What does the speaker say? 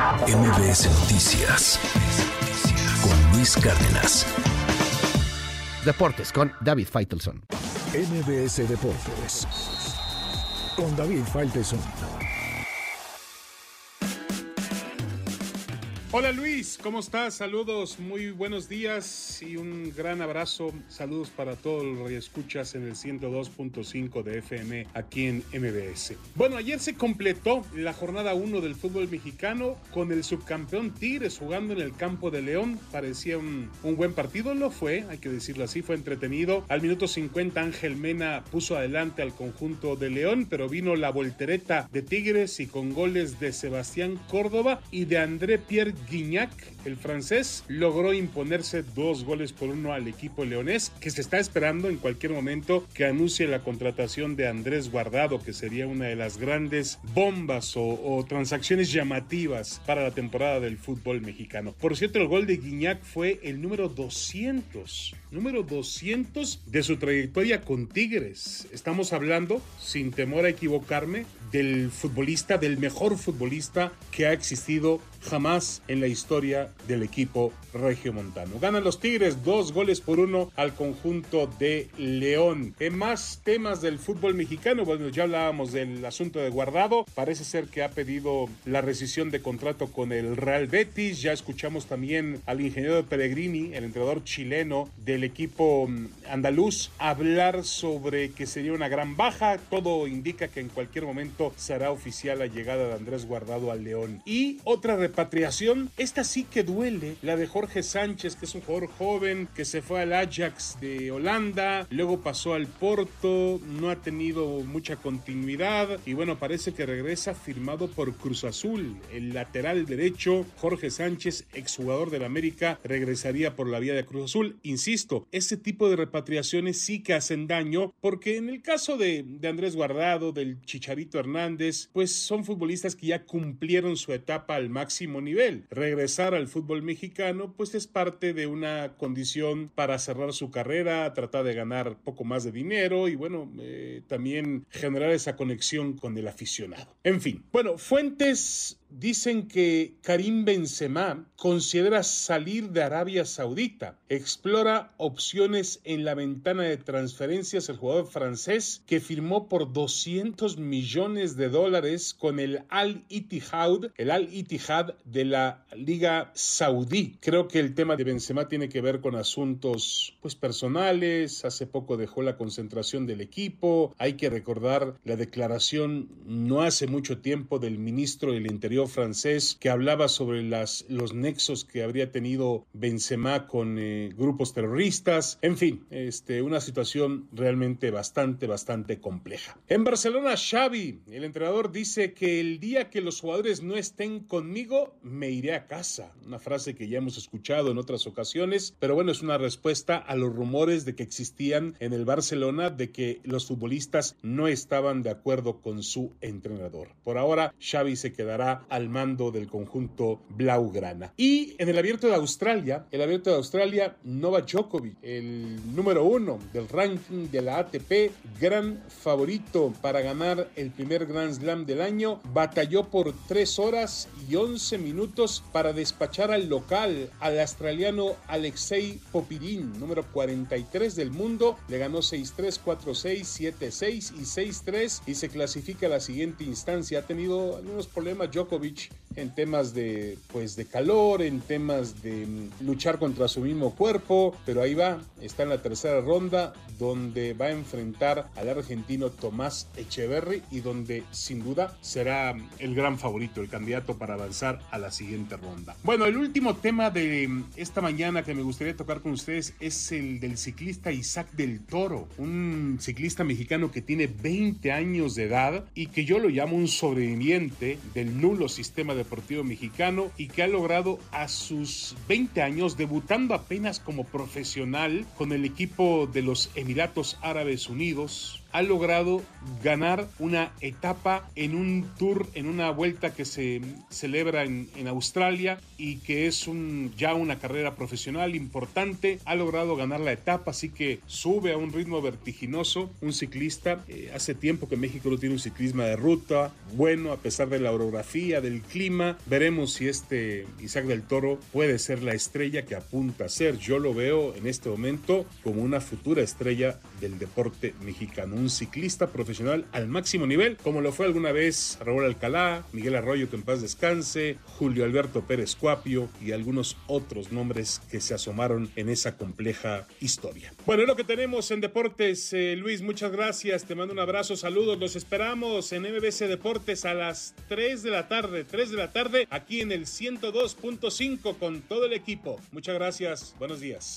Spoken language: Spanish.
MBS Noticias con Luis Cárdenas. Deportes con David Feitelson. MBS Deportes con David Faitelson. Hola Luis, ¿cómo estás? Saludos, muy buenos días y un gran abrazo. Saludos para todos los que escuchas en el 102.5 de FM aquí en MBS. Bueno, ayer se completó la jornada 1 del fútbol mexicano con el subcampeón Tigres jugando en el campo de León. Parecía un, un buen partido, lo fue, hay que decirlo así, fue entretenido. Al minuto 50 Ángel Mena puso adelante al conjunto de León, pero vino la voltereta de Tigres y con goles de Sebastián Córdoba y de André Pierre Guignac, el francés, logró imponerse dos goles por uno al equipo leonés, que se está esperando en cualquier momento que anuncie la contratación de Andrés Guardado, que sería una de las grandes bombas o, o transacciones llamativas para la temporada del fútbol mexicano. Por cierto, el gol de Guignac fue el número 200, número 200 de su trayectoria con Tigres. Estamos hablando, sin temor a equivocarme, del futbolista, del mejor futbolista que ha existido jamás en la historia del equipo regiomontano. Ganan los Tigres dos goles por uno al conjunto de León. En más temas del fútbol mexicano, bueno, ya hablábamos del asunto de Guardado. Parece ser que ha pedido la rescisión de contrato con el Real Betis. Ya escuchamos también al ingeniero Pellegrini, el entrenador chileno del equipo mm, andaluz, hablar sobre que sería una gran baja. Todo indica que en cualquier momento será oficial la llegada de Andrés Guardado al León. Y otra repatriación, esta sí que duele, la de Jorge Sánchez, que es un jugador joven que se fue al Ajax de Holanda, luego pasó al Porto, no ha tenido mucha continuidad y bueno, parece que regresa firmado por Cruz Azul. El lateral derecho, Jorge Sánchez, exjugador del América, regresaría por la vía de Cruz Azul. Insisto, ese tipo de repatriaciones sí que hacen daño porque en el caso de, Andrés Guardado, del Chicharito Hernández, pues son futbolistas que ya cumplieron su etapa al máximo nivel. Regresar al fútbol mexicano pues es parte de una condición para cerrar su carrera, tratar de ganar poco más de dinero y bueno, eh, también generar esa conexión con el aficionado. En fin, bueno, fuentes dicen que Karim Benzema considera salir de Arabia Saudita. Explora opciones en la ventana de transferencias el jugador francés que firmó por 200 millones de dólares con el Al Ittihad, el Al Ittihad de la Liga Saudí. Creo que el tema de Benzema tiene que ver con asuntos pues personales. Hace poco dejó la concentración del equipo. Hay que recordar la declaración no hace mucho tiempo del ministro del Interior francés que hablaba sobre las, los nexos que habría tenido Benzema con eh, grupos terroristas. En fin, este, una situación realmente bastante, bastante compleja. En Barcelona, Xavi, el entrenador, dice que el día que los jugadores no estén conmigo, me iré a casa. Una frase que ya hemos escuchado en otras ocasiones, pero bueno, es una respuesta a los rumores de que existían en el Barcelona de que los futbolistas no estaban de acuerdo con su entrenador. Por ahora, Xavi se quedará al mando del conjunto Blaugrana. Y en el abierto de Australia, el abierto de Australia, Novak Djokovic, el número uno del ranking de la ATP, gran favorito para ganar el primer Grand Slam del año, batalló por 3 horas y 11 minutos para despachar al local, al australiano Alexei Popirin, número 43 del mundo, le ganó 6-3, 4-6, 7-6 y 6-3 y se clasifica a la siguiente instancia. Ha tenido algunos problemas Djokovic en temas de pues de calor, en temas de mm, luchar contra su mismo cuerpo, pero ahí va, está en la tercera ronda donde va a enfrentar al argentino Tomás Echeverry y donde sin duda será el gran favorito, el candidato para avanzar a la siguiente ronda. Bueno, el último tema de mm, esta mañana que me gustaría tocar con ustedes es el del ciclista Isaac del Toro, un ciclista mexicano que tiene 20 años de edad y que yo lo llamo un sobreviviente del nulo sistema deportivo mexicano y que ha logrado a sus 20 años, debutando apenas como profesional con el equipo de los Emiratos Árabes Unidos, ha logrado ganar una etapa en un tour, en una vuelta que se celebra en, Australia y que es ya una carrera profesional importante. Ha logrado ganar la etapa, así que sube a un ritmo vertiginoso. Un ciclista, eh, hace tiempo que México no tiene un ciclismo de ruta bueno a pesar de la orografía, del clima. Veremos si este Isaac del Toro puede ser la estrella que apunta a ser. Yo lo veo en este momento como una futura estrella del deporte mexicano. Un ciclista profesional al máximo nivel, como lo fue alguna vez Raúl Alcalá, Miguel Arroyo, que en paz descanse, Julio Alberto Pérez Cuapio y algunos otros nombres que se asomaron en esa compleja historia. Bueno, es lo que tenemos en deportes. Eh, Luis, muchas gracias. Te mando un abrazo, saludos. Los esperamos en MBC Deportes a las 3 de la tarde, 3 de la tarde, aquí en el 102.5 con todo el equipo. Muchas gracias. Buenos días.